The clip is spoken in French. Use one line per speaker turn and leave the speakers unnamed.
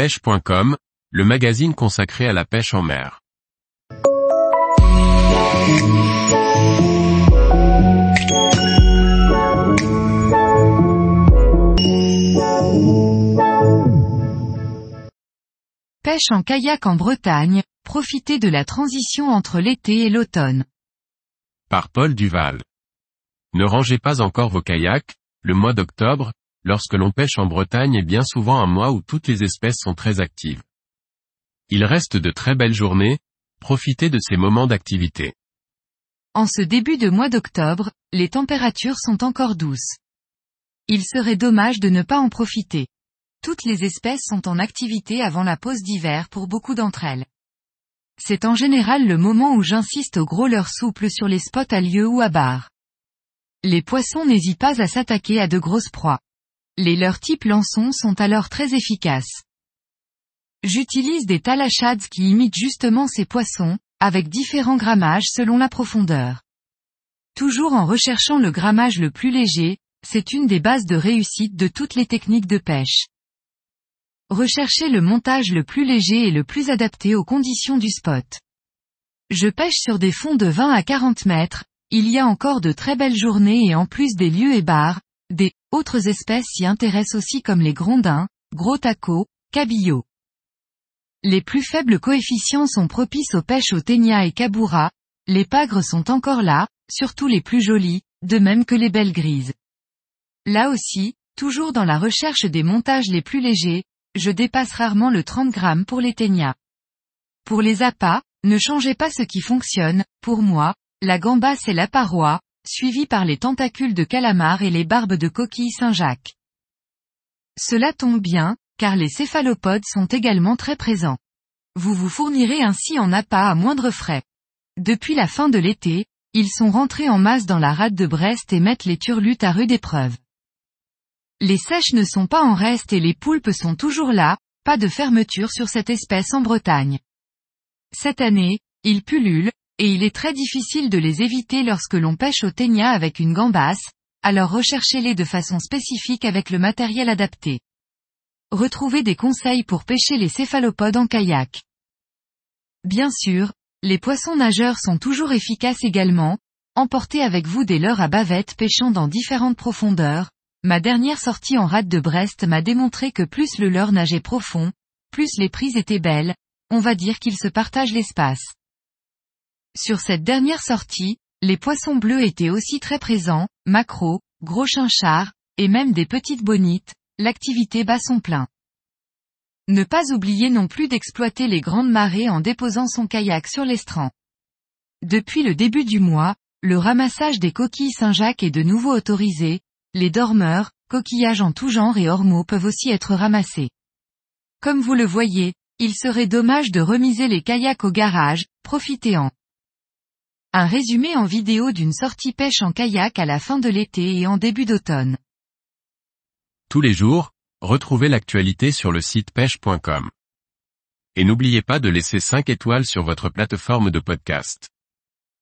pêche.com, le magazine consacré à la pêche en mer.
Pêche en kayak en Bretagne, profitez de la transition entre l'été et l'automne.
Par Paul Duval. Ne rangez pas encore vos kayaks, le mois d'octobre, lorsque l'on pêche en Bretagne est bien souvent un mois où toutes les espèces sont très actives. Il reste de très belles journées, profitez de ces moments d'activité.
En ce début de mois d'octobre, les températures sont encore douces. Il serait dommage de ne pas en profiter. Toutes les espèces sont en activité avant la pause d'hiver pour beaucoup d'entre elles. C'est en général le moment où j'insiste au gros leurre souple sur les spots à lieu ou à barre. Les poissons n'hésitent pas à s'attaquer à de grosses proies. Les leurres type lançon sont alors très efficaces. J'utilise des talachads qui imitent justement ces poissons, avec différents grammages selon la profondeur. Toujours en recherchant le grammage le plus léger, c'est une des bases de réussite de toutes les techniques de pêche. Recherchez le montage le plus léger et le plus adapté aux conditions du spot. Je pêche sur des fonds de 20 à 40 mètres, il y a encore de très belles journées et en plus des lieux et bars, des autres espèces s'y intéressent aussi comme les grondins, gros tacos, cabillots. Les plus faibles coefficients sont propices aux pêches au ténia et caboura, les pagres sont encore là, surtout les plus jolis, de même que les belles grises. Là aussi, toujours dans la recherche des montages les plus légers, je dépasse rarement le 30 grammes pour les ténias. Pour les appâts, ne changez pas ce qui fonctionne, pour moi, la gambasse et la paroi, suivis par les tentacules de calamar et les barbes de coquille Saint-Jacques. Cela tombe bien, car les céphalopodes sont également très présents. Vous vous fournirez ainsi en appât à moindre frais. Depuis la fin de l'été, ils sont rentrés en masse dans la rade de Brest et mettent les turlutes à rude épreuve. Les sèches ne sont pas en reste et les poulpes sont toujours là, pas de fermeture sur cette espèce en Bretagne. Cette année, ils pullulent, et il est très difficile de les éviter lorsque l'on pêche au ténia avec une gambasse, alors recherchez-les de façon spécifique avec le matériel adapté. Retrouvez des conseils pour pêcher les céphalopodes en kayak. Bien sûr, les poissons nageurs sont toujours efficaces également, emportez avec vous des leurres à bavette pêchant dans différentes profondeurs, Ma dernière sortie en rade de Brest m'a démontré que plus le leurre nageait profond, plus les prises étaient belles, on va dire qu'ils se partagent l'espace. Sur cette dernière sortie, les poissons bleus étaient aussi très présents, macros, gros chinchards, et même des petites bonites, l'activité bat son plein. Ne pas oublier non plus d'exploiter les grandes marées en déposant son kayak sur l'estran. Depuis le début du mois, le ramassage des coquilles Saint-Jacques est de nouveau autorisé, les dormeurs, coquillages en tout genre et ormeaux peuvent aussi être ramassés. Comme vous le voyez, il serait dommage de remiser les kayaks au garage, profitez-en. Un résumé en vidéo d'une sortie pêche en kayak à la fin de l'été et en début d'automne.
Tous les jours, retrouvez l'actualité sur le site pêche.com. Et n'oubliez pas de laisser 5 étoiles sur votre plateforme de podcast.